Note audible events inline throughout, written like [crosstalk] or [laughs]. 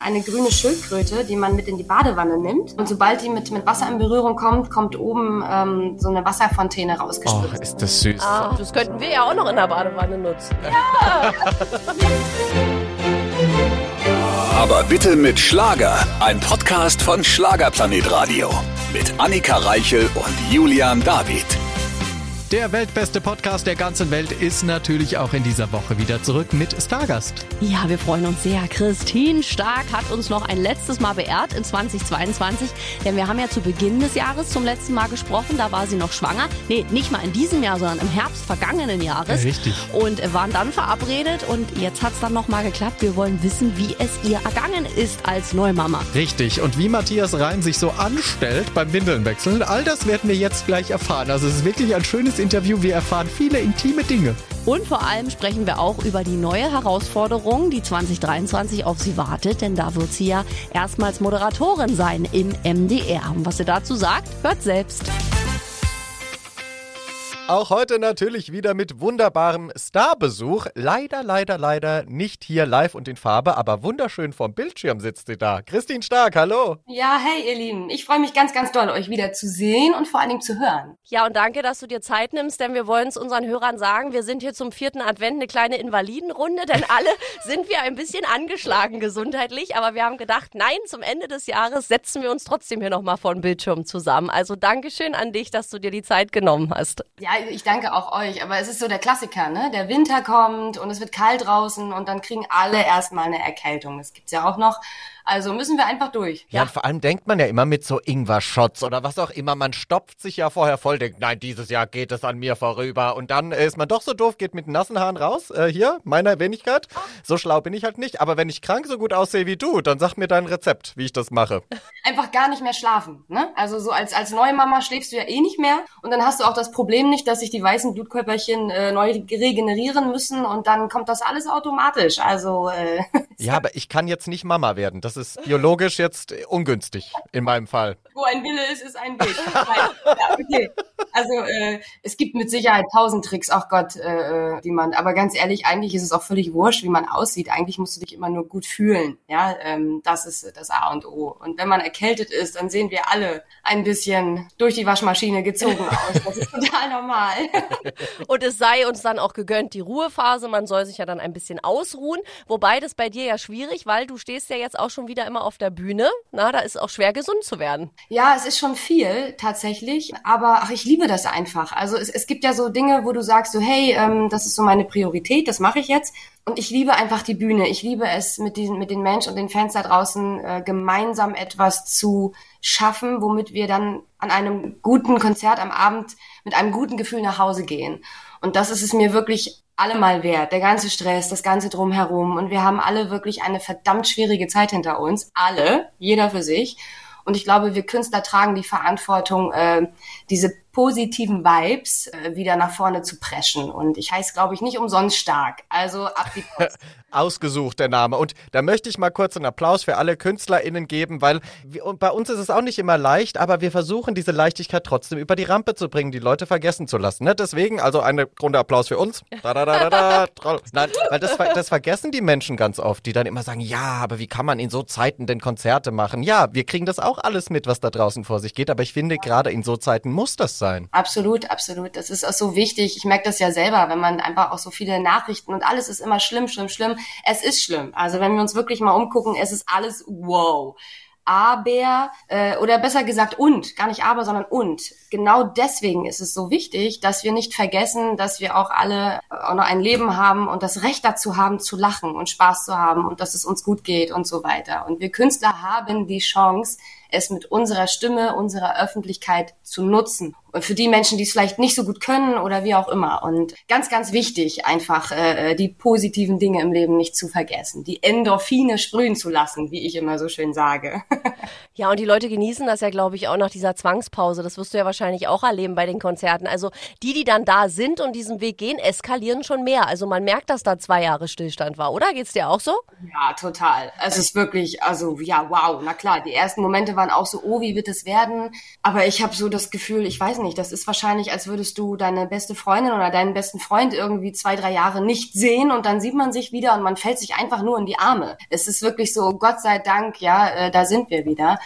Eine grüne Schildkröte, die man mit in die Badewanne nimmt. Und sobald die mit, mit Wasser in Berührung kommt, kommt oben ähm, so eine Wasserfontäne rausgespritzt. Oh, ist das süß. Ah, das könnten wir ja auch noch in der Badewanne nutzen. Ja! [laughs] Aber bitte mit Schlager. Ein Podcast von Schlagerplanet Radio. Mit Annika Reichel und Julian David. Der weltbeste Podcast der ganzen Welt ist natürlich auch in dieser Woche wieder zurück mit Stargast. Ja, wir freuen uns sehr. Christine Stark hat uns noch ein letztes Mal beehrt in 2022, denn wir haben ja zu Beginn des Jahres zum letzten Mal gesprochen, da war sie noch schwanger. Nee, nicht mal in diesem Jahr, sondern im Herbst vergangenen Jahres. Ja, richtig. Und waren dann verabredet und jetzt hat es dann nochmal geklappt. Wir wollen wissen, wie es ihr ergangen ist als Neumama. Richtig. Und wie Matthias Reim sich so anstellt beim Windelnwechseln, all das werden wir jetzt gleich erfahren. Also es ist wirklich ein schönes Interview. Wir erfahren viele intime Dinge. Und vor allem sprechen wir auch über die neue Herausforderung, die 2023 auf sie wartet, denn da wird sie ja erstmals Moderatorin sein im MDR. Und was sie dazu sagt, hört selbst. Auch heute natürlich wieder mit wunderbarem Starbesuch. Leider, leider, leider nicht hier live und in Farbe, aber wunderschön vom Bildschirm sitzt sie da. Christine Stark, hallo. Ja, hey ihr Lieben, ich freue mich ganz, ganz doll, euch wieder zu sehen und vor allen Dingen zu hören. Ja, und danke, dass du dir Zeit nimmst, denn wir wollen es unseren Hörern sagen, wir sind hier zum vierten Advent eine kleine Invalidenrunde, denn [laughs] alle sind wir ein bisschen angeschlagen gesundheitlich, aber wir haben gedacht, nein, zum Ende des Jahres setzen wir uns trotzdem hier nochmal vor den Bildschirm zusammen. Also Dankeschön an dich, dass du dir die Zeit genommen hast. Ja, ich danke auch euch, aber es ist so der Klassiker, ne? Der Winter kommt und es wird kalt draußen und dann kriegen alle erstmal eine Erkältung. Das gibt's ja auch noch. Also müssen wir einfach durch. Ja, und vor allem denkt man ja immer mit so Ingwer-Shots oder was auch immer. Man stopft sich ja vorher voll, denkt, nein, dieses Jahr geht es an mir vorüber. Und dann ist man doch so doof, geht mit nassen Haaren raus. Äh, hier, meiner Wenigkeit. So schlau bin ich halt nicht. Aber wenn ich krank so gut aussehe wie du, dann sag mir dein Rezept, wie ich das mache. Einfach gar nicht mehr schlafen. Ne? Also so als, als Neumama schläfst du ja eh nicht mehr. Und dann hast du auch das Problem nicht, dass sich die weißen Blutkörperchen äh, neu regenerieren müssen. Und dann kommt das alles automatisch. Also äh, [laughs] Ja, aber ich kann jetzt nicht Mama werden. Das ist biologisch jetzt ungünstig in meinem Fall. Wo ein Wille ist, ist ein Weg. okay. Also äh, es gibt mit Sicherheit tausend Tricks, ach Gott, äh, die man. Aber ganz ehrlich, eigentlich ist es auch völlig wurscht, wie man aussieht. Eigentlich musst du dich immer nur gut fühlen. Ja, ähm, das ist das A und O. Und wenn man erkältet ist, dann sehen wir alle ein bisschen durch die Waschmaschine gezogen aus. Das ist total normal. [laughs] und es sei uns dann auch gegönnt die Ruhephase. Man soll sich ja dann ein bisschen ausruhen. Wobei das bei dir ja schwierig, weil du stehst ja jetzt auch schon wieder immer auf der Bühne. Na, da ist auch schwer gesund zu werden. Ja, es ist schon viel tatsächlich, aber ach, ich liebe das einfach. Also es, es gibt ja so Dinge, wo du sagst so, hey, ähm, das ist so meine Priorität, das mache ich jetzt. Und ich liebe einfach die Bühne. Ich liebe es, mit, diesen, mit den Menschen und den Fans da draußen äh, gemeinsam etwas zu schaffen, womit wir dann an einem guten Konzert am Abend mit einem guten Gefühl nach Hause gehen. Und das ist es mir wirklich allemal wert. Der ganze Stress, das ganze drumherum. Und wir haben alle wirklich eine verdammt schwierige Zeit hinter uns. Alle, jeder für sich. Und ich glaube, wir Künstler tragen die Verantwortung, äh, diese positiven Vibes äh, wieder nach vorne zu preschen. Und ich heiße, glaube ich, nicht umsonst stark. Also ab die Post. [laughs] Ausgesucht der Name. Und da möchte ich mal kurz einen Applaus für alle KünstlerInnen geben, weil wir, und bei uns ist es auch nicht immer leicht, aber wir versuchen diese Leichtigkeit trotzdem über die Rampe zu bringen, die Leute vergessen zu lassen. Ne? Deswegen, also eine Grunde Applaus für uns. [laughs] Da, da, da, da, da. Nein, weil das, das vergessen die Menschen ganz oft, die dann immer sagen, ja, aber wie kann man in so Zeiten denn Konzerte machen? Ja, wir kriegen das auch alles mit, was da draußen vor sich geht, aber ich finde, gerade in so Zeiten muss das sein. Absolut, absolut. Das ist auch so wichtig. Ich merke das ja selber, wenn man einfach auch so viele Nachrichten und alles ist immer schlimm, schlimm, schlimm es ist schlimm. Also wenn wir uns wirklich mal umgucken, es ist alles wow. Aber, äh, oder besser gesagt und, gar nicht aber, sondern und. Genau deswegen ist es so wichtig, dass wir nicht vergessen, dass wir auch alle auch noch ein Leben haben und das Recht dazu haben, zu lachen und Spaß zu haben und dass es uns gut geht und so weiter. Und wir Künstler haben die Chance, es mit unserer Stimme, unserer Öffentlichkeit zu nutzen. Und für die Menschen, die es vielleicht nicht so gut können oder wie auch immer. Und ganz, ganz wichtig, einfach äh, die positiven Dinge im Leben nicht zu vergessen, die Endorphine sprühen zu lassen, wie ich immer so schön sage. [laughs] Ja, und die Leute genießen das ja, glaube ich, auch nach dieser Zwangspause. Das wirst du ja wahrscheinlich auch erleben bei den Konzerten. Also die, die dann da sind und diesen Weg gehen, eskalieren schon mehr. Also man merkt, dass da zwei Jahre Stillstand war, oder? Geht's dir auch so? Ja, total. Es ist wirklich, also ja, wow. Na klar, die ersten Momente waren auch so, oh, wie wird es werden? Aber ich habe so das Gefühl, ich weiß nicht, das ist wahrscheinlich, als würdest du deine beste Freundin oder deinen besten Freund irgendwie zwei, drei Jahre nicht sehen und dann sieht man sich wieder und man fällt sich einfach nur in die Arme. Es ist wirklich so, Gott sei Dank, ja, äh, da sind wir wieder.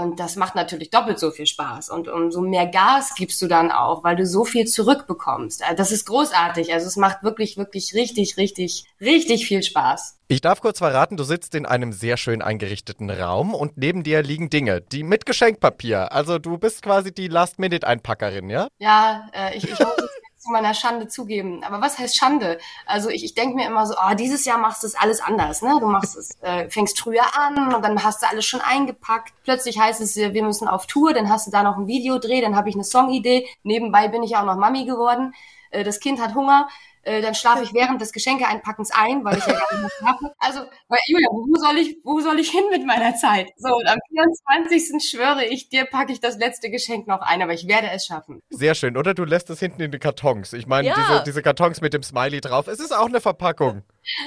Und das macht natürlich doppelt so viel Spaß. Und umso mehr Gas gibst du dann auch, weil du so viel zurückbekommst. Äh, das ist großartig. Also es macht wirklich, wirklich richtig, richtig, richtig viel Spaß. Ich darf kurz verraten, du sitzt in einem sehr schön eingerichteten Raum und neben dir liegen Dinge, die mit Geschenkpapier. Also du bist quasi die Last-Minute-Einpackerin, ja? Ja, äh, ich, ich es zu meiner Schande zugeben. Aber was heißt Schande? Also ich, ich denke mir immer so, oh, dieses Jahr machst du es alles anders. Ne? Du machst es, äh, fängst früher an und dann hast du alles schon eingepackt. Plötzlich heißt es, wir müssen auf Tour, dann hast du da noch ein Videodreh, dann habe ich eine Songidee. Nebenbei bin ich auch noch Mami geworden. Äh, das Kind hat Hunger. Äh, dann schlafe ich während des Geschenkeeinpackens ein, weil ich ja gar nicht mehr schlafe. Also, weil, Julia, wo soll ich, wo soll ich hin mit meiner Zeit? So, und am 24. schwöre ich dir, packe ich das letzte Geschenk noch ein, aber ich werde es schaffen. Sehr schön, oder? Du lässt es hinten in den Kartons. Ich meine, Ja. diese, diese Kartons mit dem Smiley drauf. Es ist auch eine Verpackung.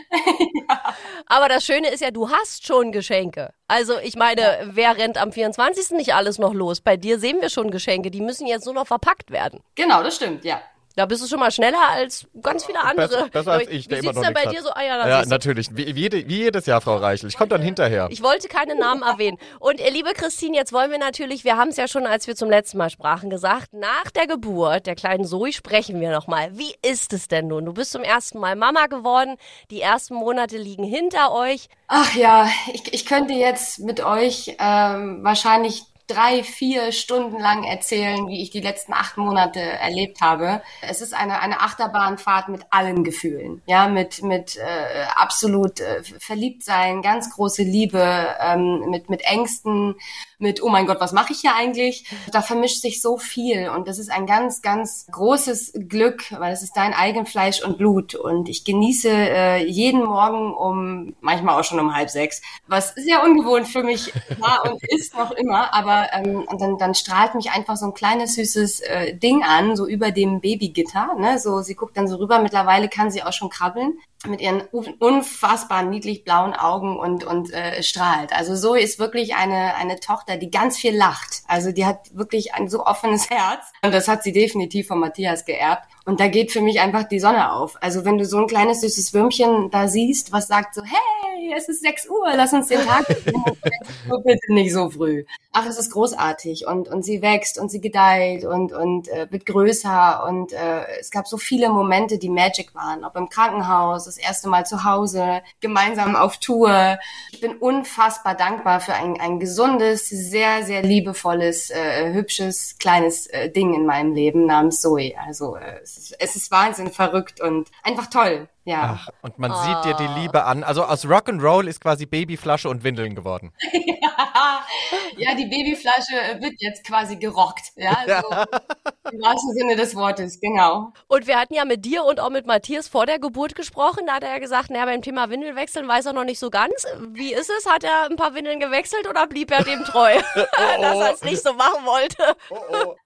[laughs] Aber das Schöne ist ja, du hast schon Geschenke. Also ich meine, wer rennt am 24. nicht alles noch los? Bei dir sehen wir schon Geschenke, die müssen jetzt nur noch verpackt werden. Genau, das stimmt, ja. Da bist du schon mal schneller als ganz viele andere. Besser, besser als ich, Wie der immer noch denn bei dir so? Ah ja, Ja, natürlich. Wie, wie, wie jedes Jahr, Frau Reichel. Ich komme dann hinterher. Ich wollte keine Namen erwähnen. Und äh, liebe Christine, jetzt wollen wir natürlich, wir haben es ja schon, als wir zum letzten Mal sprachen, gesagt, nach der Geburt der kleinen Zoe sprechen wir nochmal. Wie ist es denn nun? Du bist zum ersten Mal Mama geworden, die ersten Monate liegen hinter euch. Ach ja, ich, ich könnte jetzt mit euch ähm, wahrscheinlich drei, vier Stunden lang erzählen, wie ich die letzten acht Monate erlebt habe. Es ist eine, eine Achterbahnfahrt mit allen Gefühlen, ja, mit, mit äh, absolut äh, verliebt sein, ganz große Liebe, ähm, mit, mit Ängsten, mit, oh mein Gott, was mache ich hier eigentlich? Da vermischt sich so viel und das ist ein ganz, ganz großes Glück, weil es ist dein Eigenfleisch und Blut und ich genieße äh, jeden Morgen um, manchmal auch schon um halb sechs, was sehr ungewohnt für mich war und [laughs] ist noch immer, aber ähm, und dann, dann strahlt mich einfach so ein kleines, süßes äh, Ding an, so über dem Babygitter, ne, so, sie guckt dann so rüber, mittlerweile kann sie auch schon krabbeln mit ihren un- unfassbar niedlich blauen Augen und, und äh, strahlt. Also Zoe ist wirklich eine, eine Tochter, die ganz viel lacht. Also die hat wirklich ein so offenes [laughs] Herz. Und das hat sie definitiv von Matthias geerbt. Und da geht für mich einfach die Sonne auf. Also wenn du so ein kleines süßes Würmchen da siehst, was sagt so, hey, es ist 6 Uhr, lass uns den Tag. [laughs] So bitte nicht so früh. Ach, es ist großartig und, und sie wächst und sie gedeiht und, und äh, wird größer und äh, es gab so viele Momente, die Magic waren, ob im Krankenhaus, das erste Mal zu Hause, gemeinsam auf Tour. Ich bin unfassbar dankbar für ein, ein gesundes, sehr, sehr liebevolles, äh, hübsches, kleines äh, Ding in meinem Leben namens Zoe. Also äh, es, ist, es ist Wahnsinn verrückt und einfach toll. Ja. Ach, und man sieht dir die Liebe an. Also aus Rock'n'Roll ist quasi Babyflasche und Windeln geworden. [laughs] ja, die Babyflasche wird jetzt quasi gerockt. Ja, [laughs] so, im wahrsten Sinne des Wortes, genau. Und wir hatten ja mit dir und auch mit Matthias vor der Geburt gesprochen. Da hat er ja gesagt, naja, beim Thema Windeln wechseln weiß er noch nicht so ganz. Wie ist es? Hat er ein paar Windeln gewechselt oder blieb er dem treu, [laughs] dass er es nicht so machen wollte?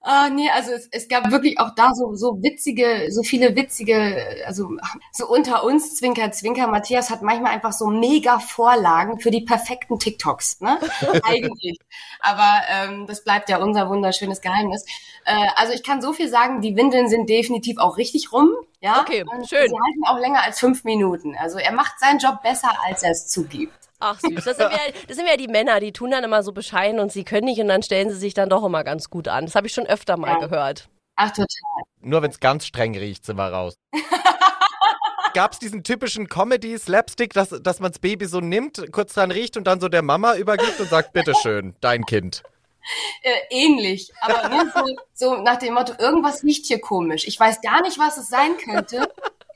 Ah, nee, also es, es gab wirklich auch da so, so witzige, so viele witzige, also so unter uns, Zwinker, Zwinker, Matthias hat manchmal einfach so mega Vorlagen für die perfekten TikToks, ne? [laughs] Eigentlich. Aber ähm, das bleibt ja unser wunderschönes Geheimnis. Äh, also ich kann so viel sagen, die Windeln sind definitiv auch richtig rum. Ja, Okay, Und schön. Sie halten auch länger als fünf Minuten. Also er macht seinen Job besser, als er es zugibt. Ach süß, das sind, wir, das sind ja die Männer, die tun dann immer so bescheiden und sie können nicht und dann stellen sie sich dann doch immer ganz gut an. Das habe ich schon öfter mal Ja. gehört. Ach, total. Nur wenn es ganz streng riecht, sind wir raus. [laughs] Gab es diesen typischen Comedy-Slapstick, dass, dass man das Baby so nimmt, kurz dran riecht und dann so der Mama übergibt und sagt, bitteschön, dein Kind. äh, ähnlich, aber nur so, so nach dem Motto, irgendwas riecht hier komisch. Ich weiß gar nicht, was es sein könnte,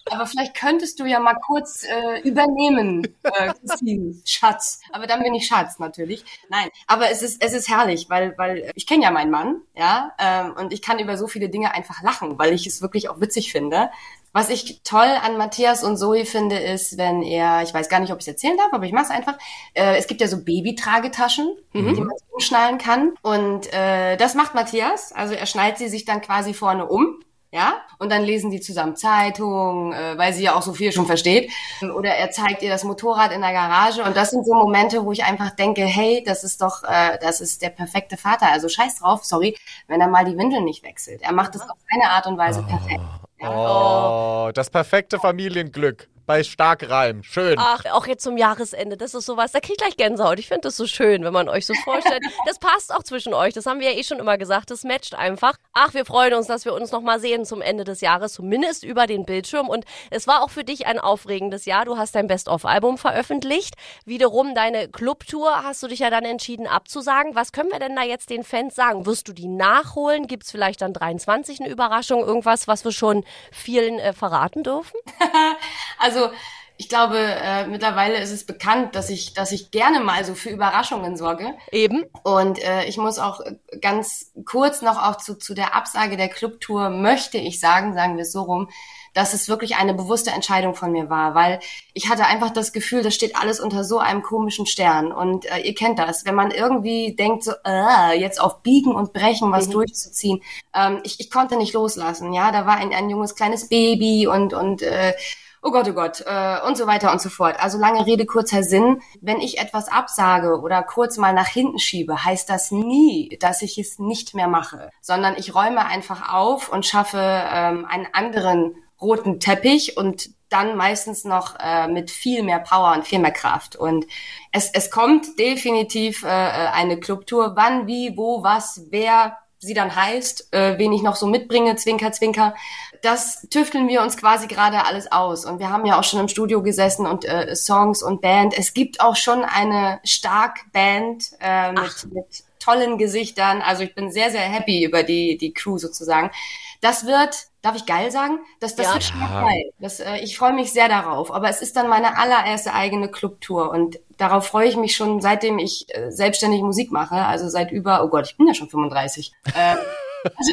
aber vielleicht könntest du ja mal kurz äh, übernehmen, äh, Christine, Schatz. Aber dann bin ich Schatz natürlich. Nein, aber es ist es ist herrlich, weil weil ich kenne ja meinen Mann, ja, ähm, und ich kann über so viele Dinge einfach lachen, weil ich es wirklich auch witzig finde. Was ich toll an Matthias und Zoe finde, ist, wenn er, ich weiß gar nicht, ob ich es erzählen darf, aber ich mache es einfach. Äh, es gibt ja so Babytragetaschen, mhm. die man umschnallen kann. Und äh, das macht Matthias. Also er schnallt sie sich dann quasi vorne um ja, und dann lesen die zusammen Zeitung, äh, weil sie ja auch so viel schon versteht. Oder er zeigt ihr das Motorrad in der Garage und das sind so Momente, wo ich einfach denke, hey, das ist doch, äh, das ist der perfekte Vater. Also scheiß drauf, sorry, wenn er mal die Windeln nicht wechselt. Er macht es auf seine Art und Weise perfekt. Oh, das perfekte Familienglück bei Starkreim. Schön. Ach, auch jetzt zum Jahresende, das ist sowas, da krieg ich gleich Gänsehaut. Ich finde das so schön, wenn man euch so vorstellt. [laughs] Das passt auch zwischen euch, das haben wir ja eh schon immer gesagt, das matcht einfach. Ach, wir freuen uns, dass wir uns nochmal sehen zum Ende des Jahres, zumindest über den Bildschirm. Und es war auch für dich ein aufregendes Jahr. Du hast dein Best-of-Album veröffentlicht. Wiederum deine Clubtour hast du dich ja dann entschieden abzusagen. Was können wir denn da jetzt den Fans sagen? Wirst du die nachholen? Gibt es vielleicht dann 23 eine Überraschung? Irgendwas, was wir schon vielen äh, verraten dürfen? [laughs] [laughs] also ich glaube, äh, mittlerweile ist es bekannt, dass ich, dass ich gerne mal so für Überraschungen sorge. Eben. Und äh, ich muss auch ganz kurz noch auch zu, zu der Absage der Clubtour möchte ich sagen, sagen wir es so rum, dass es wirklich eine bewusste Entscheidung von mir war, weil ich hatte einfach das Gefühl, das steht alles unter so einem komischen Stern. Und äh, ihr kennt das, wenn man irgendwie denkt, so äh, jetzt auf Biegen und Brechen was mhm. durchzuziehen. Ähm, ich, ich konnte nicht loslassen. Ja, da war ein, ein junges kleines Baby und und äh, oh Gott, oh Gott, äh, und so weiter und so fort. Also lange Rede, kurzer Sinn. Wenn ich etwas absage oder kurz mal nach hinten schiebe, heißt das nie, dass ich es nicht mehr mache, sondern ich räume einfach auf und schaffe ähm, einen anderen roten Teppich und dann meistens noch äh, mit viel mehr Power und viel mehr Kraft. Und es, es kommt definitiv äh, äh eine Clubtour. Wann, wie, wo, was, wer sie dann heißt, äh, wen ich noch so mitbringe, Zwinker, Zwinker das tüfteln wir uns quasi gerade alles aus. Und wir haben ja auch schon im Studio gesessen und äh, Songs und Band. Es gibt auch schon eine stark Band äh, mit, mit tollen Gesichtern. Also ich bin sehr, sehr happy über die, die Crew sozusagen. Das wird, darf ich geil sagen? Das, das ja. wird stark geil. Das, äh, ich freue mich sehr darauf. Aber es ist dann meine allererste eigene Clubtour und darauf freue ich mich schon, seitdem ich äh, selbstständig Musik mache. Also seit über, oh Gott, ich bin ja schon 35. äh, [laughs] also,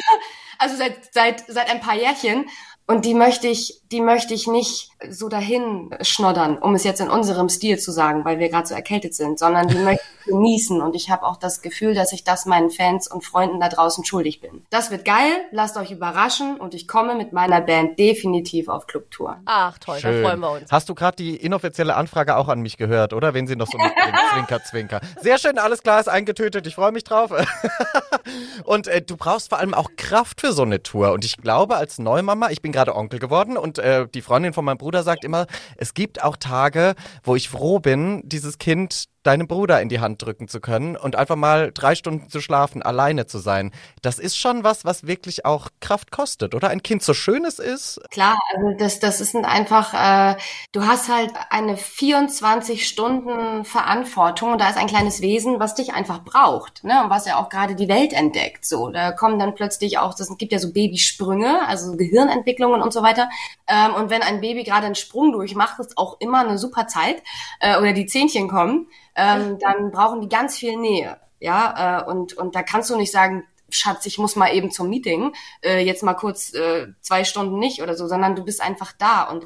also seit, seit, seit ein paar Jährchen. Und die möchte ich, die möchte ich nicht so dahin schnoddern, um es jetzt in unserem Stil zu sagen, weil wir gerade so erkältet sind, sondern die [laughs] möchte ich genießen. Und ich habe auch das Gefühl, dass ich das meinen Fans und Freunden da draußen schuldig bin. Das wird geil, lasst euch überraschen und ich komme mit meiner Band definitiv auf Clubtour. Ach toll, Schön. da freuen wir uns. Hast du gerade die inoffizielle Anfrage auch an mich gehört, oder? Wenn sie noch so mitbringt, [laughs] zwinker, zwinker. Sehr schön, alles klar, ist eingetötet, ich freue mich drauf. [laughs] und äh, du brauchst vor allem auch Kraft für so eine Tour. Und ich glaube, als Neumama, ich bin gerade Onkel geworden und äh, die Freundin von meinem Bruder sagt immer, es gibt auch Tage, wo ich froh bin, dieses Kind deinem Bruder in die Hand drücken zu können und einfach mal drei Stunden zu schlafen, alleine zu sein. Das ist schon was, was wirklich auch Kraft kostet, oder? Ein Kind so schön es ist. Klar, also das, das ist einfach, äh, du hast halt eine 24 Stunden Verantwortung und da ist ein kleines Wesen, was dich einfach braucht, ne? Und was ja auch gerade die Welt entdeckt. So, da kommen dann plötzlich auch, das gibt ja so Babysprünge, also Gehirnentwicklungen und so weiter. Ähm, und wenn ein Baby gerade einen Sprung durchmacht, ist auch immer eine super Zeit äh, oder die Zähnchen kommen ähm, dann brauchen die ganz viel Nähe. Ja, äh, und, und da kannst du nicht sagen, Schatz, ich muss mal eben zum Meeting, äh, jetzt mal kurz äh, zwei Stunden nicht oder so, sondern du bist einfach da und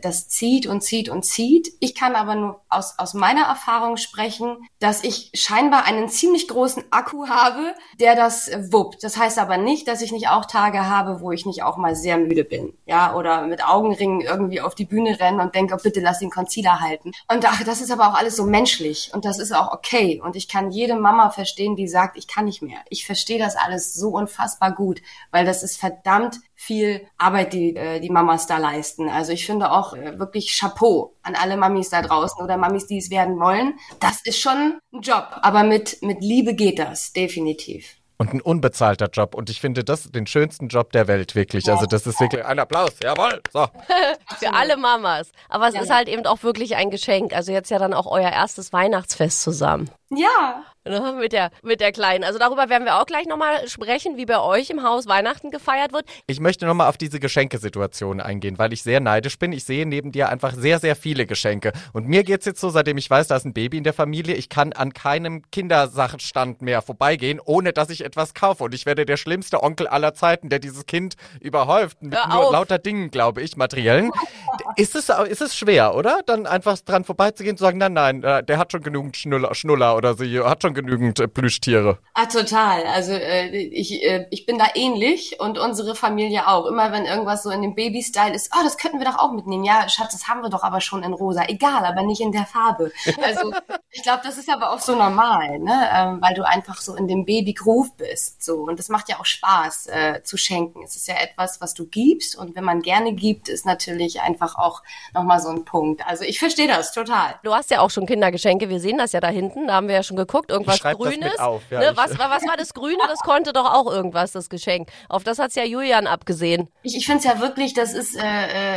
das zieht und zieht und zieht. Ich kann aber nur aus, aus meiner Erfahrung sprechen, dass ich scheinbar einen ziemlich großen Akku habe, der das wuppt. Das heißt aber nicht, dass ich nicht auch Tage habe, wo ich nicht auch mal sehr müde bin, ja, oder mit Augenringen irgendwie auf die Bühne rennen und denke, oh, bitte lass den Concealer halten. Und ach, das ist aber auch alles so menschlich und das ist auch okay und ich kann jede Mama verstehen, die sagt, ich kann nicht mehr. Ich verstehe das alles so unfassbar gut, weil das ist verdammt viel Arbeit, die äh, die Mamas da leisten. Also ich finde auch äh, wirklich Chapeau an alle Mamis da draußen oder Mamis, die es werden wollen. Das ist schon ein Job, aber mit mit Liebe geht das definitiv. Und ein unbezahlter Job. Und ich finde das den schönsten Job der Welt, wirklich. Also das ist wirklich ein Applaus. Jawohl. So. [laughs] Für alle Mamas. Aber es ja, ist halt eben auch wirklich ein Geschenk. Also jetzt ja dann auch euer erstes Weihnachtsfest zusammen. Ja. [laughs] ne, mit der, mit der Kleinen. Also darüber werden wir auch gleich nochmal sprechen, wie bei euch im Haus Weihnachten gefeiert wird. Ich möchte nochmal auf diese Geschenkesituation eingehen, weil ich sehr neidisch bin. Ich sehe neben dir einfach sehr, sehr viele Geschenke. Und mir geht's jetzt so, seitdem ich weiß, da ist ein Baby in der Familie, ich kann an keinem Kindersachenstand mehr vorbeigehen, ohne dass ich etwas kaufe. Und ich werde der schlimmste Onkel aller Zeiten, der dieses Kind überhäuft mit Hör nur auf. lauter Dingen, glaube ich, materiellen. [laughs] ist, es, ist es schwer, oder? Dann einfach dran vorbeizugehen und zu sagen, nein, nein, äh, der hat schon genügend Schnuller, Schnuller oder sie hat schon genügend äh, Plüschtiere. Ah, total. Also äh, ich, äh, ich bin da ähnlich und unsere Familie auch. Immer wenn irgendwas so in dem Baby-Style ist, oh, das könnten wir doch auch mitnehmen. Ja, Schatz, das haben wir doch aber schon in rosa. Egal, aber nicht in der Farbe. Also ich glaube, das ist aber auch so normal, ne? ähm, weil du einfach so in dem Baby-Groove bist. So Und das macht ja auch Spaß äh, zu schenken. Es ist ja etwas, was du gibst und wenn man gerne gibt, ist natürlich einfach auch nochmal so ein Punkt. Also ich verstehe das total. Du hast ja auch schon Kindergeschenke, wir sehen das ja da hinten, da haben wir ja schon geguckt, irgendwas das Grünes. auf, ja, ne? was, war- was war das Grüne? Das konnte doch auch irgendwas, das Geschenk. Auf das hat's ja Julian abgesehen. Ich, ich finde es ja wirklich, das ist, äh,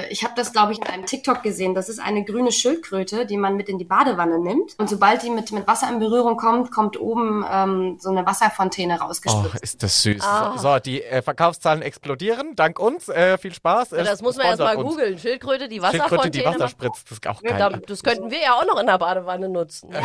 äh, ich habe das, glaube ich, in einem TikTok gesehen. Das ist eine grüne Schildkröte, die man mit in die Badewanne nimmt. Und sobald die mit, mit Wasser in Berührung kommt, kommt oben ähm, so eine Wasserfontäne Oh, rausgespritzt. ist das süß. Ah. So, so, die äh, Verkaufszahlen explodieren, dank uns. Äh, viel Spaß. Äh, das muss man erst sponsert mal uns. googeln. Schildkröte, die Schildkröte, Wasserfontäne. die Wasser spritzt, das ist auch Ja, geil. da- das könnten wir ja auch noch in der Badewanne nutzen. [laughs]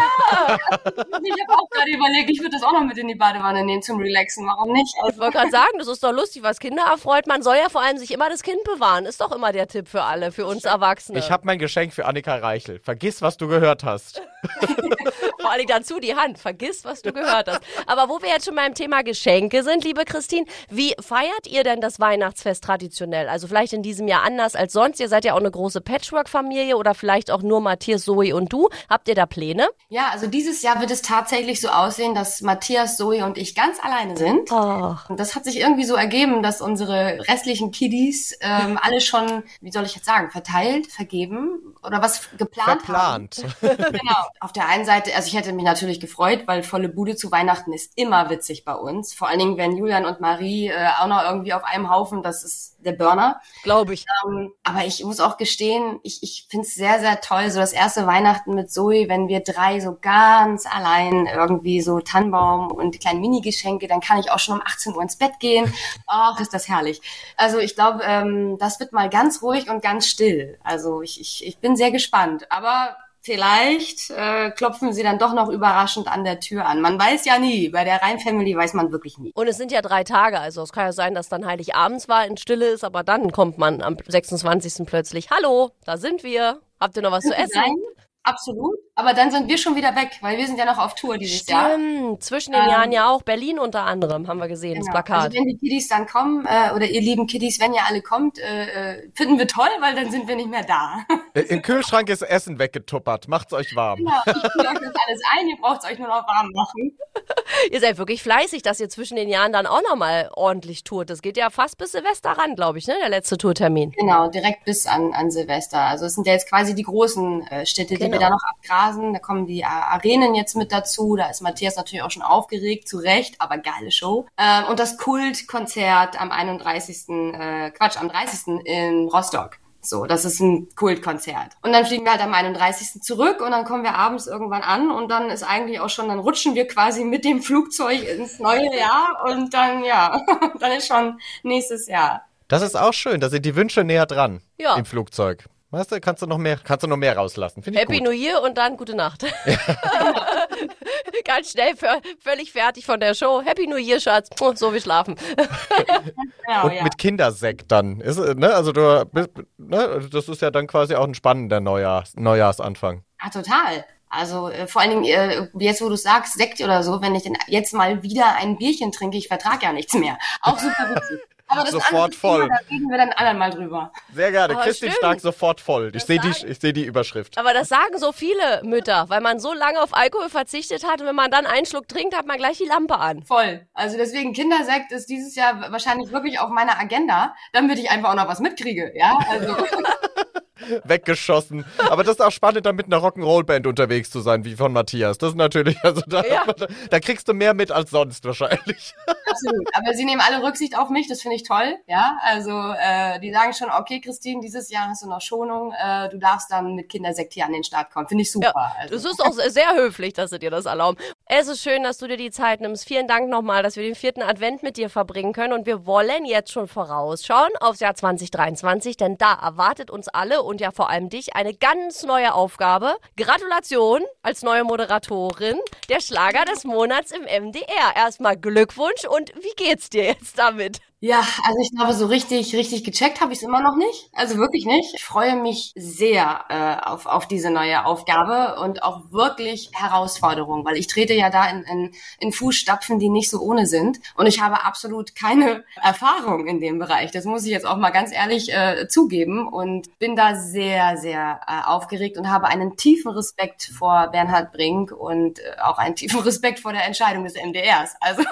Ich habe auch gerade überlegt, ich würde das auch noch mit in die Badewanne nehmen zum Relaxen. Warum nicht? Ich Also, wollte gerade sagen, das ist doch lustig, was Kinder erfreut. Man soll ja vor allem sich immer das Kind bewahren. Ist doch immer der Tipp für alle, für uns Erwachsene. Ich habe mein Geschenk für Annika Reichel. Vergiss, was du gehört hast. [laughs] [laughs] Vor allem dazu die Hand. Vergiss, was du gehört hast. Aber wo wir jetzt schon beim Thema Geschenke sind, liebe Christine, wie feiert ihr denn das Weihnachtsfest traditionell? Also vielleicht in diesem Jahr anders als sonst. Ihr seid ja auch eine große Patchwork-Familie oder vielleicht auch nur Matthias, Zoe und du. Habt ihr da Pläne? ja, also dieses Jahr wird es tatsächlich so aussehen, dass Matthias, Zoe und ich ganz alleine sind. Ach. Und das hat sich irgendwie so ergeben, dass unsere restlichen Kiddies ähm, [laughs] alle schon, wie soll ich jetzt sagen, verteilt, vergeben oder was geplant haben. Verplant. Genau. Auf der einen Seite, also ich hätte mich natürlich gefreut, weil volle Bude zu Weihnachten ist immer witzig bei uns. Vor allen Dingen, wenn Julian und Marie äh, auch noch irgendwie auf einem Haufen, das ist der Burner. Glaube ich. Ähm, aber ich muss auch gestehen, ich, ich finde es sehr, sehr toll, so das erste Weihnachten mit Zoe, wenn wir drei so ganz allein irgendwie so Tannenbaum und die kleinen Mini-Geschenke, dann kann ich auch schon um 18 Uhr ins Bett gehen. [laughs] Ach, ist das herrlich. Also ich glaube, ähm, das wird mal ganz ruhig und ganz still. Also ich, ich, ich bin sehr gespannt. Aber vielleicht äh, klopfen sie dann doch noch überraschend an der Tür an. Man weiß ja nie. Bei der Rhein-Family weiß man wirklich nie. Und es sind ja drei Tage, also es kann ja sein, dass dann Heiligabends war, in Stille ist, aber dann kommt man am 26. plötzlich. Hallo, da sind wir. Habt ihr noch was zu essen? Nein, absolut. Aber dann sind wir schon wieder weg, weil wir sind ja noch auf Tour dieses Jahr. Stimmt, zwischen den Ähm, Jahren ja auch. Berlin unter anderem, haben wir gesehen, das Genau. Plakat. Also wenn die Kiddies dann kommen, äh, oder ihr lieben Kiddies, wenn ihr alle kommt, äh, äh, finden wir toll, weil dann sind wir nicht mehr da. Äh, Im Kühlschrank ist Essen weggetuppert. Macht's euch warm. Genau, ich fülle euch das alles ein, ihr braucht es euch nur noch warm machen. [laughs] Ihr seid wirklich fleißig, dass ihr zwischen den Jahren dann auch nochmal ordentlich tourt. Das geht ja fast bis Silvester ran, glaube ich, ne? Der letzte Tourtermin. Genau, direkt bis an, an Silvester. Also es sind ja jetzt quasi die großen äh, Städte, die Genau. wir da noch abgrasen. Da kommen die Arenen jetzt mit dazu. Da ist Matthias natürlich auch schon aufgeregt, zu Recht, aber geile Show. Ähm, und das Kultkonzert am 31. Äh, Quatsch, am 30. in Rostock. So, das ist ein Kultkonzert. Und dann fliegen wir halt am 31. zurück und dann kommen wir abends irgendwann an und dann ist eigentlich auch schon, dann rutschen wir quasi mit dem Flugzeug ins neue Jahr und dann, ja, [laughs] dann ist schon nächstes Jahr. Das ist auch schön. Da sind die Wünsche näher dran. Ja. Im Flugzeug. Weißt du, kannst du noch mehr, kannst du noch mehr rauslassen. Finde ich Happy gut. New Year und dann gute Nacht. [laughs] [laughs] Ganz schnell, vö- völlig fertig von der Show. Happy New Year, Schatz. So wie schlafen. [laughs] Genau, Und mit Kindersekt dann. Ist, ne? Also du, bist- ne? das ist ja dann quasi auch ein spannender Neujahrs, Neujahrsanfang. Ah, total. Also äh, vor allen Dingen, äh, jetzt wo du sagst, Sekt oder so, wenn ich denn jetzt mal wieder ein Bierchen trinke, ich vertrage ja nichts mehr. Auch super witzig. Aber das Sofort andere Thema, voll. Da reden wir dann anderen mal drüber. Sehr gerne. Aber Christine stimmt. Stark sofort voll. Ich sehe die, ich seh die Überschrift. Aber das sagen so viele Mütter, weil man so lange auf Alkohol verzichtet hat und wenn man dann einen Schluck trinkt, hat man gleich die Lampe an. Voll. Also deswegen Kindersekt ist dieses Jahr wahrscheinlich wirklich auf meiner Agenda, damit ich einfach auch noch was mitkriege. Ja, also [laughs] [laughs] weggeschossen. Aber das ist auch spannend, da mit einer Rock'n'Roll-Band unterwegs zu sein, wie von Matthias. Das ist natürlich, also da, ja. [laughs] da kriegst du mehr mit als sonst wahrscheinlich. [laughs] Absolut. Aber sie nehmen alle Rücksicht auf mich, das finde ich toll. Ja, also äh, die sagen schon, okay, Christine, dieses Jahr hast du noch Schonung, äh, du darfst dann mit Kindersekt hier an den Start kommen. Finde ich super. Ja, also. Das ist auch sehr höflich, dass sie dir das erlauben. Es ist schön, dass du dir die Zeit nimmst. Vielen Dank nochmal, dass wir den vierten Advent mit dir verbringen können. Und wir wollen jetzt schon vorausschauen aufs Jahr 2023, denn da erwartet uns alle und ja vor allem dich eine ganz neue Aufgabe. Gratulation als neue Moderatorin der Schlager des Monats im MDR. Erstmal Glückwunsch und wie geht's dir jetzt damit? Ja, also ich glaube, so richtig, richtig gecheckt habe ich es immer noch nicht. Also wirklich nicht. Ich freue mich sehr äh, auf, auf diese neue Aufgabe und auch wirklich Herausforderung, weil ich trete ja da in, in, in Fußstapfen, die nicht so ohne sind. Und ich habe absolut keine [laughs] Erfahrung in dem Bereich. Das muss ich jetzt auch mal ganz ehrlich äh, zugeben und bin da sehr, sehr äh, aufgeregt und habe einen tiefen Respekt vor Bernhard Brink und äh, auch einen tiefen [laughs] Respekt vor der Entscheidung des MDRs. Also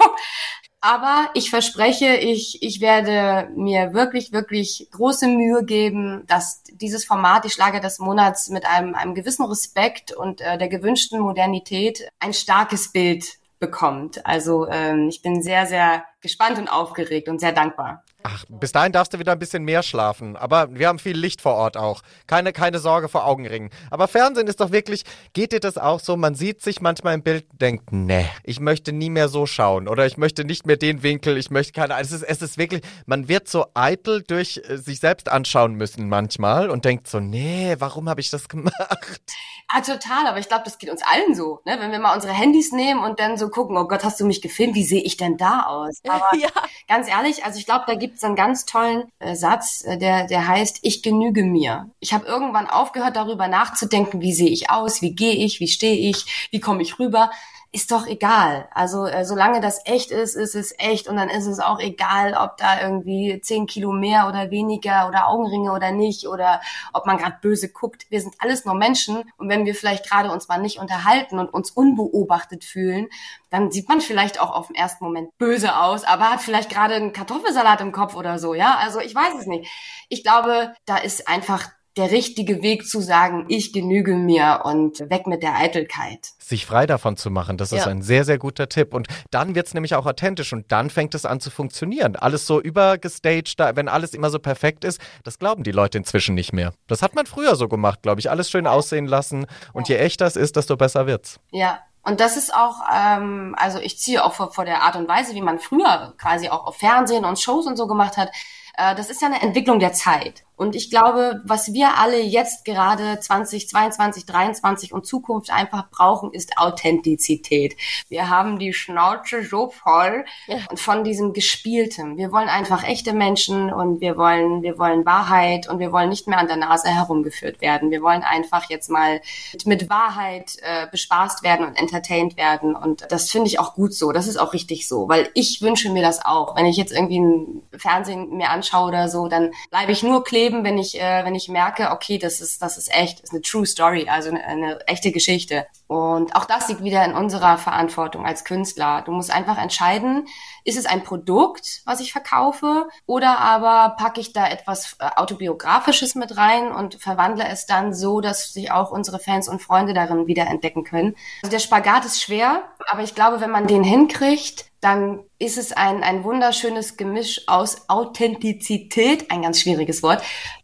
aber ich verspreche, ich, ich werde mir wirklich, wirklich große Mühe geben, dass dieses Format, die Schlager des Monats, mit einem, einem gewissen Respekt und äh, der gewünschten Modernität ein starkes Bild bekommt. Also ähm, ich bin sehr, sehr gespannt und aufgeregt und sehr dankbar. Ach, bis dahin darfst du wieder ein bisschen mehr schlafen. Aber wir haben viel Licht vor Ort auch. Keine, keine Sorge vor Augenringen. Aber Fernsehen ist doch wirklich, geht dir das auch so? Man sieht sich manchmal im Bild, denkt, nee, ich möchte nie mehr so schauen. Oder ich möchte nicht mehr den Winkel, ich möchte keine, es ist, es ist wirklich, man wird so eitel durch äh, sich selbst anschauen müssen manchmal und denkt so, nee, warum habe ich das [laughs] gemacht? Ah, total, aber ich glaube, das geht uns allen so, ne? Wenn wir mal unsere Handys nehmen und dann so gucken, oh Gott, hast du mich gefilmt, wie sehe ich denn da aus? [laughs] Aber ja. ganz ehrlich, also ich glaube, da gibt es einen ganz tollen äh, Satz, äh, der, der heißt, ich genüge mir. Ich habe irgendwann aufgehört, darüber nachzudenken, wie sehe ich aus, wie gehe ich, wie stehe ich, wie komme ich rüber ist doch egal. Also äh, solange das echt ist, ist es echt und dann ist es auch egal, ob da irgendwie zehn Kilo mehr oder weniger oder Augenringe oder nicht oder ob man gerade böse guckt. Wir sind alles nur Menschen und wenn wir vielleicht gerade uns mal nicht unterhalten und uns unbeobachtet fühlen, dann sieht man vielleicht auch auf den ersten Moment böse aus, aber hat vielleicht gerade einen Kartoffelsalat im Kopf oder so, ja? Also ich weiß es nicht. Ich glaube, da ist einfach der richtige Weg zu sagen, ich genüge mir und weg mit der Eitelkeit. Sich frei davon zu machen, das ist ja. ein sehr, sehr guter Tipp. Und dann wird es nämlich auch authentisch und dann fängt es an zu funktionieren. Alles so übergestaged, wenn alles immer so perfekt ist, das glauben die Leute inzwischen nicht mehr. Das hat man früher so gemacht, glaube ich. Alles schön aussehen lassen und je echter es ist, desto besser wird's. Ja, und das ist auch, ähm, also ich ziehe auch vor, vor der Art und Weise, wie man früher quasi auch auf Fernsehen und Shows und so gemacht hat. Äh, das ist ja eine Entwicklung der Zeit. Und ich glaube, was wir alle jetzt gerade 2022, 2023 und Zukunft einfach brauchen, ist Authentizität. Wir haben die Schnauze so voll ja. von diesem Gespieltem. Wir wollen einfach echte Menschen und wir wollen, wir wollen Wahrheit und wir wollen nicht mehr an der Nase herumgeführt werden. Wir wollen einfach jetzt mal mit, mit Wahrheit äh, bespaßt werden und entertained werden. Und das finde ich auch gut so. Das ist auch richtig so, weil ich wünsche mir das auch. Wenn ich jetzt irgendwie ein Fernsehen mir anschaue oder so, dann bleibe ich nur kleben leben, wenn ich, äh, wenn ich merke, okay, das ist, das ist echt, ist eine true story, also eine, eine echte Geschichte. Und auch das liegt wieder in unserer Verantwortung als Künstler. Du musst einfach entscheiden, ist es ein Produkt, was ich verkaufe, oder aber packe ich da etwas äh, autobiografisches mit rein und verwandle es dann so, dass sich auch unsere Fans und Freunde darin wiederentdecken können. Also der Spagat ist schwer, aber ich glaube, wenn man den hinkriegt, dann ist es ein, ein wunderschönes Gemisch aus Authentizität, ein ganz schwieriges Wort,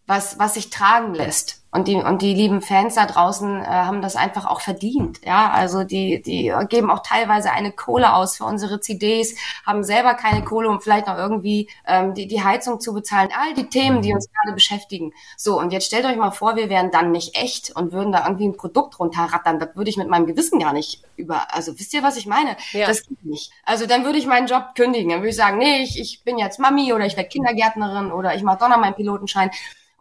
was, was sich tragen lässt. Und die, und die lieben Fans da draußen äh, haben das einfach auch verdient. Ja, also die, die geben auch teilweise eine Kohle aus für unsere CDs, haben selber keine Kohle, um vielleicht noch irgendwie ähm, die, die Heizung zu bezahlen. All die Themen, die uns gerade beschäftigen. So, und jetzt stellt euch mal vor, wir wären dann nicht echt und würden da irgendwie ein Produkt runterrattern. Das würde ich mit meinem Gewissen gar nicht über. Also wisst ihr, was ich meine? Ja. Das geht nicht. Also dann würde ich meinen Job kündigen. Dann würde ich sagen, nee, ich, ich bin jetzt Mami oder ich werde Kindergärtnerin oder ich mache doch noch meinen Pilotenschein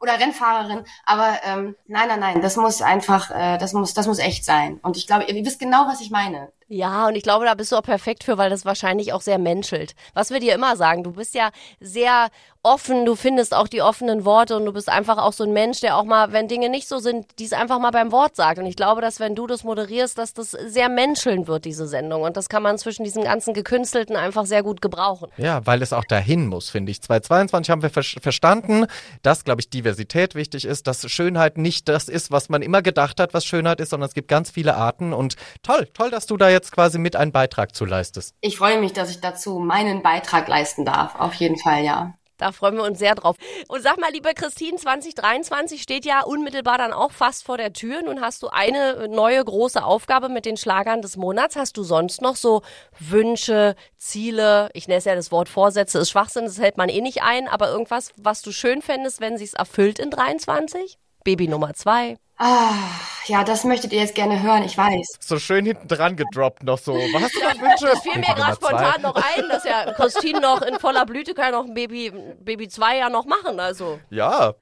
oder Rennfahrerin. Aber ähm, nein, nein, nein, das muss einfach, äh, das muss, das muss echt sein. Und ich glaube, ihr, ihr wisst genau, was ich meine. Ja, und ich glaube, da bist du auch perfekt für, weil das wahrscheinlich auch sehr menschelt. Was wir dir immer sagen, du bist ja sehr offen, du findest auch die offenen Worte und du bist einfach auch so ein Mensch, der auch mal, wenn Dinge nicht so sind, dies einfach mal beim Wort sagt. Und ich glaube, dass wenn du das moderierst, dass das sehr menscheln wird, diese Sendung. Und das kann man zwischen diesen ganzen Gekünstelten einfach sehr gut gebrauchen. Ja, weil es auch dahin muss, finde ich. 2022 haben wir ver verstanden, dass, glaube ich, Diversität wichtig ist, dass Schönheit nicht das ist, was man immer gedacht hat, was Schönheit ist, sondern es gibt ganz viele Arten. Und toll, toll, dass du da jetzt quasi mit einen Beitrag zu leistest. Ich freue mich, dass ich dazu meinen Beitrag leisten darf. Auf jeden Fall, ja. Da freuen wir uns sehr drauf. Und sag mal, liebe Christine, 2023 steht ja unmittelbar dann auch fast vor der Tür. Nun hast du eine neue große Aufgabe mit den Schlagern des Monats. Hast du sonst noch so Wünsche, Ziele? Ich nenne es ja das Wort Vorsätze, ist Schwachsinn, das hält man eh nicht ein, aber irgendwas, was du schön fändest, wenn sich's erfüllt in 23? Baby Nummer zwei. Ah, ja, das möchtet ihr jetzt gerne hören, ich weiß. So schön hinten dran gedroppt noch so. Was hast du noch Wünsche? Das fiel mir gerade spontan noch ein, dass ja Christine noch in voller Blüte kann ja noch ein Baby, Baby 2 ja noch machen, also. Ja.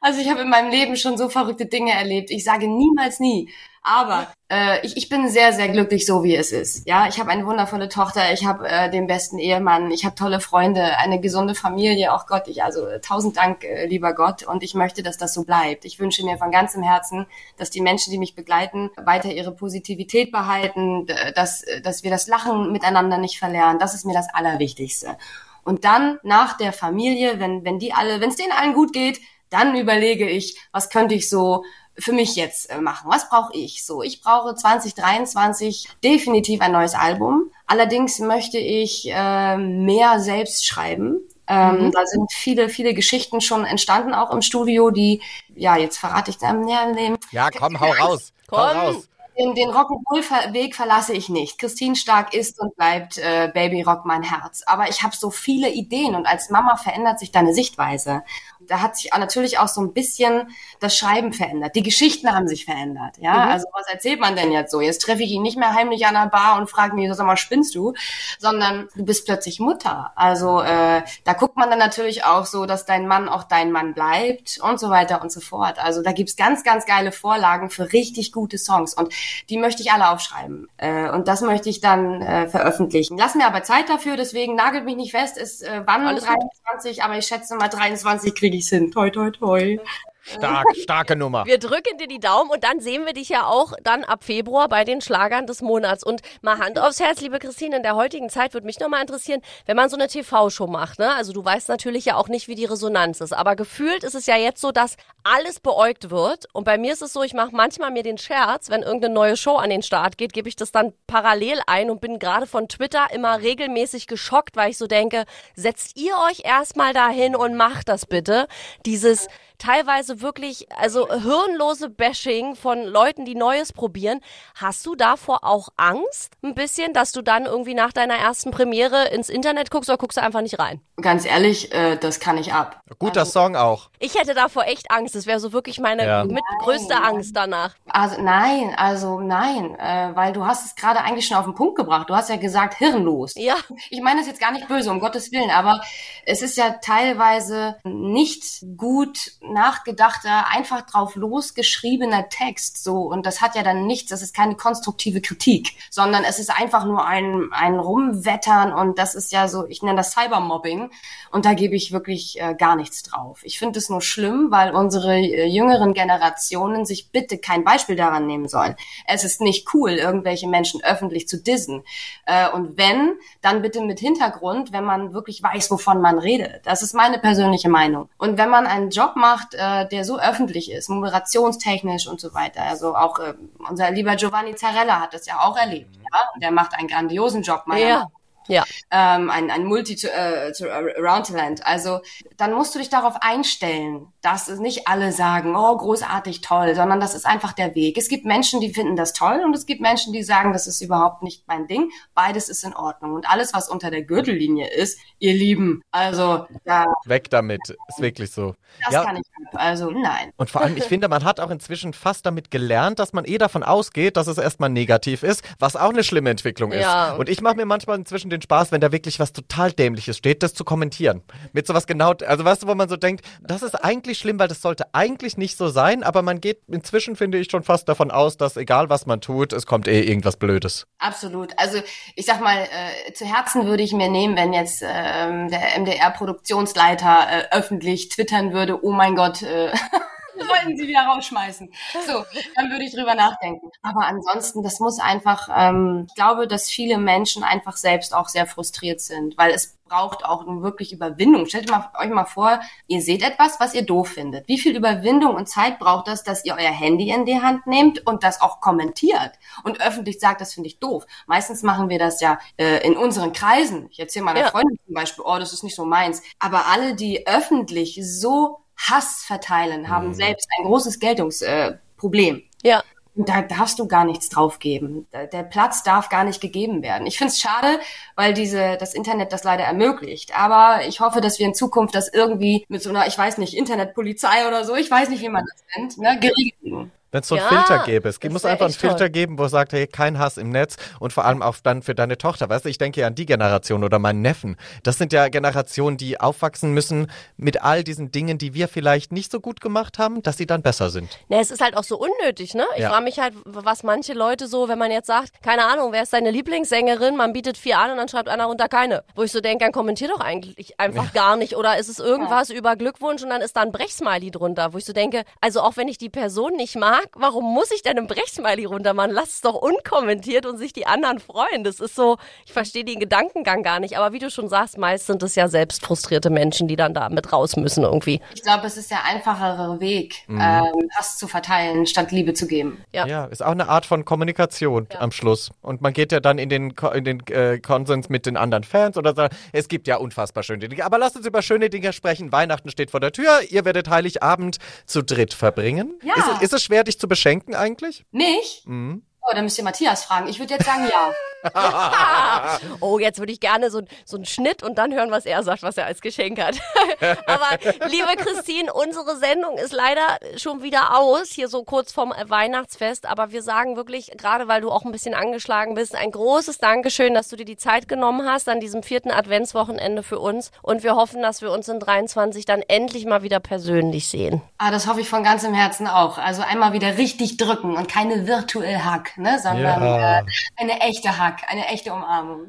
Also ich habe in meinem Leben schon so verrückte Dinge erlebt. Ich sage niemals nie. Aber äh, ich, ich bin sehr, sehr glücklich, so wie es ist. Ja, ich habe eine wundervolle Tochter, ich habe äh, den besten Ehemann, ich habe tolle Freunde, eine gesunde Familie. Auch Gott, ich also äh, tausend Dank, äh, lieber Gott. Und ich möchte, dass das so bleibt. Ich wünsche mir von ganzem Herzen, dass die Menschen, die mich begleiten, weiter ihre Positivität behalten, dass, dass wir das Lachen miteinander nicht verlernen. Das ist mir das Allerwichtigste. Und dann nach der Familie, wenn, wenn die alle, wenn es denen allen gut geht, dann überlege ich, was könnte ich so für mich jetzt äh, machen? Was brauche ich so? Ich brauche 2023 definitiv ein neues Album. Allerdings möchte ich äh, mehr selbst schreiben. Ähm, mhm. Da sind viele, viele Geschichten schon entstanden, auch im Studio, die, ja, jetzt verrate ich dann, ja, nee. Ja, komm, hau raus. Komm. Hau raus. Den, den Rock'n'Roll-Weg verlasse ich nicht. Christine Stark ist und bleibt äh, Baby Rock mein Herz. Aber ich habe so viele Ideen und als Mama verändert sich deine Sichtweise da hat sich natürlich auch so ein bisschen das Schreiben verändert. Die Geschichten haben sich verändert. Ja, mhm. also was erzählt man denn jetzt so? Jetzt treffe ich ihn nicht mehr heimlich an der Bar und frage mich, sag mal, spinnst du? Sondern du bist plötzlich Mutter. Also äh, da guckt man dann natürlich auch so, dass dein Mann auch dein Mann bleibt und so weiter und so fort. Also da gibt's ganz, ganz geile Vorlagen für richtig gute Songs und die möchte ich alle aufschreiben. Äh, und das möchte ich dann äh, veröffentlichen. Lass mir aber Zeit dafür, deswegen nagelt mich nicht fest, ist äh, wann Alles 23, gut. aber ich schätze mal 23 kriege ich hin. Toi, toi, toi. Stark, [laughs] starke Nummer. Wir drücken dir die Daumen und dann sehen wir dich ja auch dann ab Februar bei den Schlagern des Monats. Und mal Hand aufs Herz, liebe Christine, in der heutigen Zeit würde mich nochmal interessieren, wenn man so eine TV-Show macht, ne? Also du weißt natürlich ja auch nicht, wie die Resonanz ist, aber gefühlt ist es ja jetzt so, dass alles beäugt wird. Und bei mir ist es so, ich mache manchmal mir den Scherz, wenn irgendeine neue Show an den Start geht, gebe ich das dann parallel ein und bin gerade von Twitter immer regelmäßig geschockt, weil ich so denke, setzt ihr euch erstmal dahin und macht das bitte. Dieses teilweise wirklich, also hirnlose Bashing von Leuten, die Neues probieren. Hast du davor auch Angst ein bisschen, dass du dann irgendwie nach deiner ersten Premiere ins Internet guckst oder guckst du einfach nicht rein? Ganz ehrlich, äh, das kann ich ab. Guter also, Song auch. Ich hätte davor echt Angst. Das wäre so wirklich meine ja. mit größte Angst danach. Also nein, also nein, äh, weil du hast es gerade eigentlich schon auf den Punkt gebracht. Du hast ja gesagt, hirnlos. Ja. Ich meine das jetzt gar nicht böse, um Gottes Willen, aber es ist ja teilweise nicht gut nachgedachter, einfach drauf losgeschriebener Text. So, und das hat ja dann nichts, das ist keine konstruktive Kritik, sondern es ist einfach nur ein, ein Rumwettern und das ist ja so, ich nenne das Cybermobbing und da gebe ich wirklich äh, gar nichts drauf. Ich finde es nur schlimm, weil unsere äh, jüngeren Generationen sich bitte kein Beispiel daran nehmen sollen. Es ist nicht cool, irgendwelche Menschen öffentlich zu dissen. Äh, und wenn, dann bitte mit Hintergrund, wenn man wirklich weiß, wovon man redet. Das ist meine persönliche Meinung. Und wenn man einen Job macht, macht, äh, der so öffentlich ist, moderationstechnisch und so weiter. Also auch äh, unser lieber Giovanni Zarella hat das ja auch erlebt. Ja? Der macht einen grandiosen Job, meiner ja. Ja. Ähm, ein, ein Multi to, äh, to Around Talent. Also dann musst du dich darauf einstellen, dass es nicht alle sagen, oh, großartig, toll, sondern das ist einfach der Weg. Es gibt Menschen, die finden das toll und es gibt Menschen, die sagen, das ist überhaupt nicht mein Ding. Beides ist in Ordnung. Und alles, was unter der Gürtellinie ist, ihr Lieben, also ja. Weg damit, ist wirklich so. Das ja. kann ich also nein. Und vor allem, ich finde, man hat auch inzwischen fast damit gelernt, dass man eh davon ausgeht, dass es erstmal negativ ist, was auch eine schlimme Entwicklung ist. Ja. Und ich mache mir manchmal inzwischen den Spaß, wenn da wirklich was total Dämliches steht, das zu kommentieren. Mit sowas genau, also weißt du, wo man so denkt, das ist eigentlich schlimm, weil das sollte eigentlich nicht so sein, aber man geht inzwischen, finde ich, schon fast davon aus, dass egal was man tut, es kommt eh irgendwas Blödes. Absolut. Also ich sag mal, äh, zu Herzen würde ich mir nehmen, wenn jetzt ähm, der MDR-Produktionsleiter äh, öffentlich twittern würde, oh mein Gott, äh, [laughs] [laughs] wollten sie wieder rausschmeißen. So, dann würde ich drüber nachdenken. Aber ansonsten, das muss einfach, ähm, ich glaube, dass viele Menschen einfach selbst auch sehr frustriert sind, weil es braucht auch wirklich Überwindung. Stellt euch mal vor, ihr seht etwas, was ihr doof findet. Wie viel Überwindung und Zeit braucht das, dass ihr euer Handy in die Hand nehmt und das auch kommentiert und öffentlich sagt, das finde ich doof. Meistens machen wir das ja äh, in unseren Kreisen. Ich erzähle meiner ja. Freundin zum Beispiel, oh, das ist nicht so meins. Aber alle, die öffentlich so Hass verteilen, haben mhm. selbst ein großes Geltungsproblem. Äh, ja. Und da darfst du gar nichts draufgeben. Der Platz darf gar nicht gegeben werden. Ich finde es schade, weil diese, das Internet das leider ermöglicht. Aber ich hoffe, dass wir in Zukunft das irgendwie mit so einer, ich weiß nicht, Internetpolizei oder so, ich weiß nicht, wie man das nennt, ne, geregelt wenn es so einen ja, Filter gäbe. Es muss einfach einen Filter toll. geben, wo es sagt, hey, kein Hass im Netz und vor allem auch dann für deine Tochter. Weißt du, ich denke ja an die Generation oder meinen Neffen. Das sind ja Generationen, die aufwachsen müssen mit all diesen Dingen, die wir vielleicht nicht so gut gemacht haben, dass sie dann besser sind. Ne, es ist halt auch so unnötig, ne? Ich ja. frage mich halt, was manche Leute so, wenn man jetzt sagt, keine Ahnung, wer ist deine Lieblingssängerin? Man bietet vier an und dann schreibt einer runter keine. Wo ich so denke, dann kommentier doch eigentlich einfach ja. gar nicht. Oder ist es irgendwas über Glückwunsch und dann ist da ein Brechsmiley drunter, wo ich so denke, also auch wenn ich die Person nicht mag, mag, warum muss ich denn im Brechsmiley runtermachen? Lass es doch unkommentiert und sich die anderen freuen. Das ist so, ich verstehe den Gedankengang gar nicht. Aber wie du schon sagst, meist sind es ja selbst frustrierte Menschen, die dann da mit raus müssen irgendwie. Ich glaube, es ist der einfachere Weg, mhm. ähm, Hass zu verteilen, statt Liebe zu geben. Ja, ja ist auch eine Art von Kommunikation ja. am Schluss. Und man geht ja dann in den, in den äh, Konsens mit den anderen Fans oder so. Es gibt ja unfassbar schöne Dinge. Aber lasst uns über schöne Dinge sprechen. Weihnachten steht vor der Tür. Ihr werdet Heiligabend zu dritt verbringen. Ja. Ist, ist es schwer, dich zu beschenken eigentlich? Mich? Mhm. Oh, dann müsst ihr Matthias fragen. Ich würde jetzt sagen, ja. [laughs] oh, jetzt würde ich gerne so, so einen Schnitt und dann hören, was er sagt, was er als Geschenk hat. [laughs] Aber liebe Christine, unsere Sendung ist leider schon wieder aus, hier so kurz vorm Weihnachtsfest. Aber wir sagen wirklich, gerade weil du auch ein bisschen angeschlagen bist, ein großes Dankeschön, dass du dir die Zeit genommen hast an diesem vierten Adventswochenende für uns. Und wir hoffen, dass wir uns in 23 dann endlich mal wieder persönlich sehen. Ah, das hoffe ich von ganzem Herzen auch. Also einmal wieder richtig drücken und keine virtuell Hack, ne, sondern ja. äh, eine echte Hack. Eine echte Umarmung.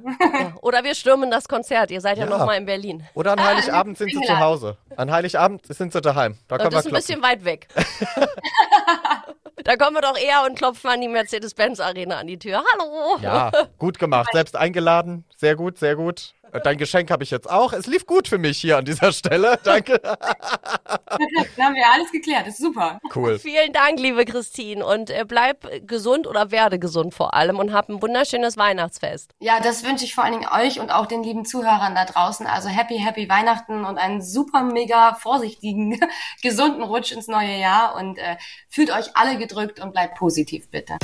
Oder wir stürmen das Konzert. Ihr seid ja, ja. noch mal in Berlin. Oder an ah, Heiligabend sind sie zu Hause. An Heiligabend sind sie daheim. Da können das ist ein bisschen weit weg. [laughs] da kommen wir doch eher und klopfen an die Mercedes-Benz Arena an die Tür. Hallo. Ja, gut gemacht. [laughs] Selbst eingeladen. Sehr gut, sehr gut. Dein Geschenk habe ich jetzt auch. Es lief gut für mich hier an dieser Stelle. [laughs] Danke. [laughs] Dann haben wir alles geklärt. Das ist super. Cool. Vielen Dank, liebe Christine. Und äh, bleib gesund oder werde gesund vor allem und hab ein wunderschönes Weihnachtsfest. Ja, das wünsche ich vor allen Dingen euch und auch den lieben Zuhörern da draußen. Also happy, happy Weihnachten und einen super, mega vorsichtigen, [laughs] gesunden Rutsch ins neue Jahr. Und äh, fühlt euch alle gedrückt und bleibt positiv, bitte.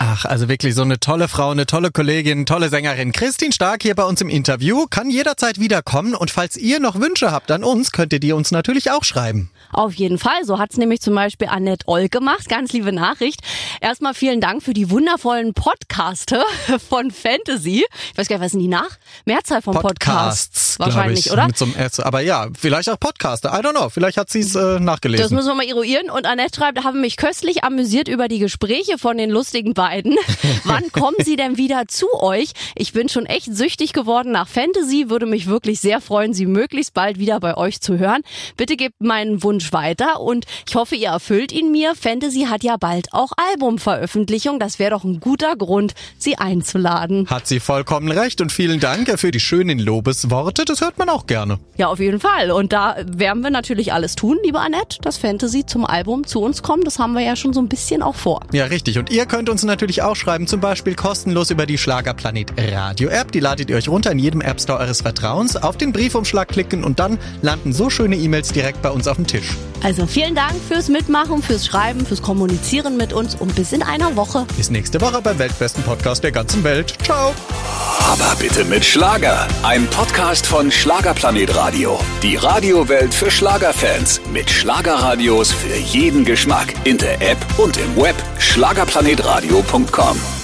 Ach, also wirklich so eine tolle Frau, eine tolle Kollegin, tolle Sängerin. Christine Stark hier bei uns im Interview, kann jederzeit wiederkommen und falls ihr noch Wünsche habt an uns, könnt ihr die uns natürlich auch schreiben. Auf jeden Fall, so hat's nämlich zum Beispiel Annette Oll gemacht, ganz liebe Nachricht. Erstmal vielen Dank für die wundervollen Podcaste [laughs] von Fantasy. Ich weiß gar nicht, was sind die nach? Mehrzahl von Podcasts, Podcasts wahrscheinlich, ich, oder? Mit so einem S, aber ja, vielleicht auch Podcaster, I don't know, vielleicht hat sie es äh, nachgelesen. Das müssen wir mal eruieren und Annette schreibt, haben mich köstlich amüsiert über die Gespräche von den lustigen beiden beiden. [laughs] Wann kommen sie denn wieder zu euch? Ich bin schon echt süchtig geworden nach Fantasy, würde mich wirklich sehr freuen, sie möglichst bald wieder bei euch zu hören. Bitte gebt meinen Wunsch weiter und ich hoffe, ihr erfüllt ihn mir. Fantasy hat ja bald auch Albumveröffentlichung. Das wäre doch ein guter Grund, sie einzuladen. Hat sie vollkommen recht und vielen Dank für die schönen Lobesworte. Das hört man auch gerne. Ja, auf jeden Fall. Und da werden wir natürlich alles tun, liebe Annette, dass Fantasy zum Album zu uns kommt. Das haben wir ja schon so ein bisschen auch vor. Ja, richtig. Und ihr könnt uns natürlich natürlich auch schreiben, zum Beispiel kostenlos über die Schlagerplanet Radio App. Die ladet ihr euch runter in jedem App Store eures Vertrauens, auf den Briefumschlag klicken und dann landen so schöne E-Mails direkt bei uns auf dem Tisch. Also vielen Dank fürs Mitmachen, fürs Schreiben, fürs Kommunizieren mit uns und bis in einer Woche. Bis nächste Woche beim weltbesten Podcast der ganzen Welt. Ciao. Aber bitte mit Schlager. Ein Podcast von Schlagerplanet Radio. Die Radiowelt für Schlagerfans. Mit Schlagerradios für jeden Geschmack. In der App und im Web. Schlagerplanetradio.com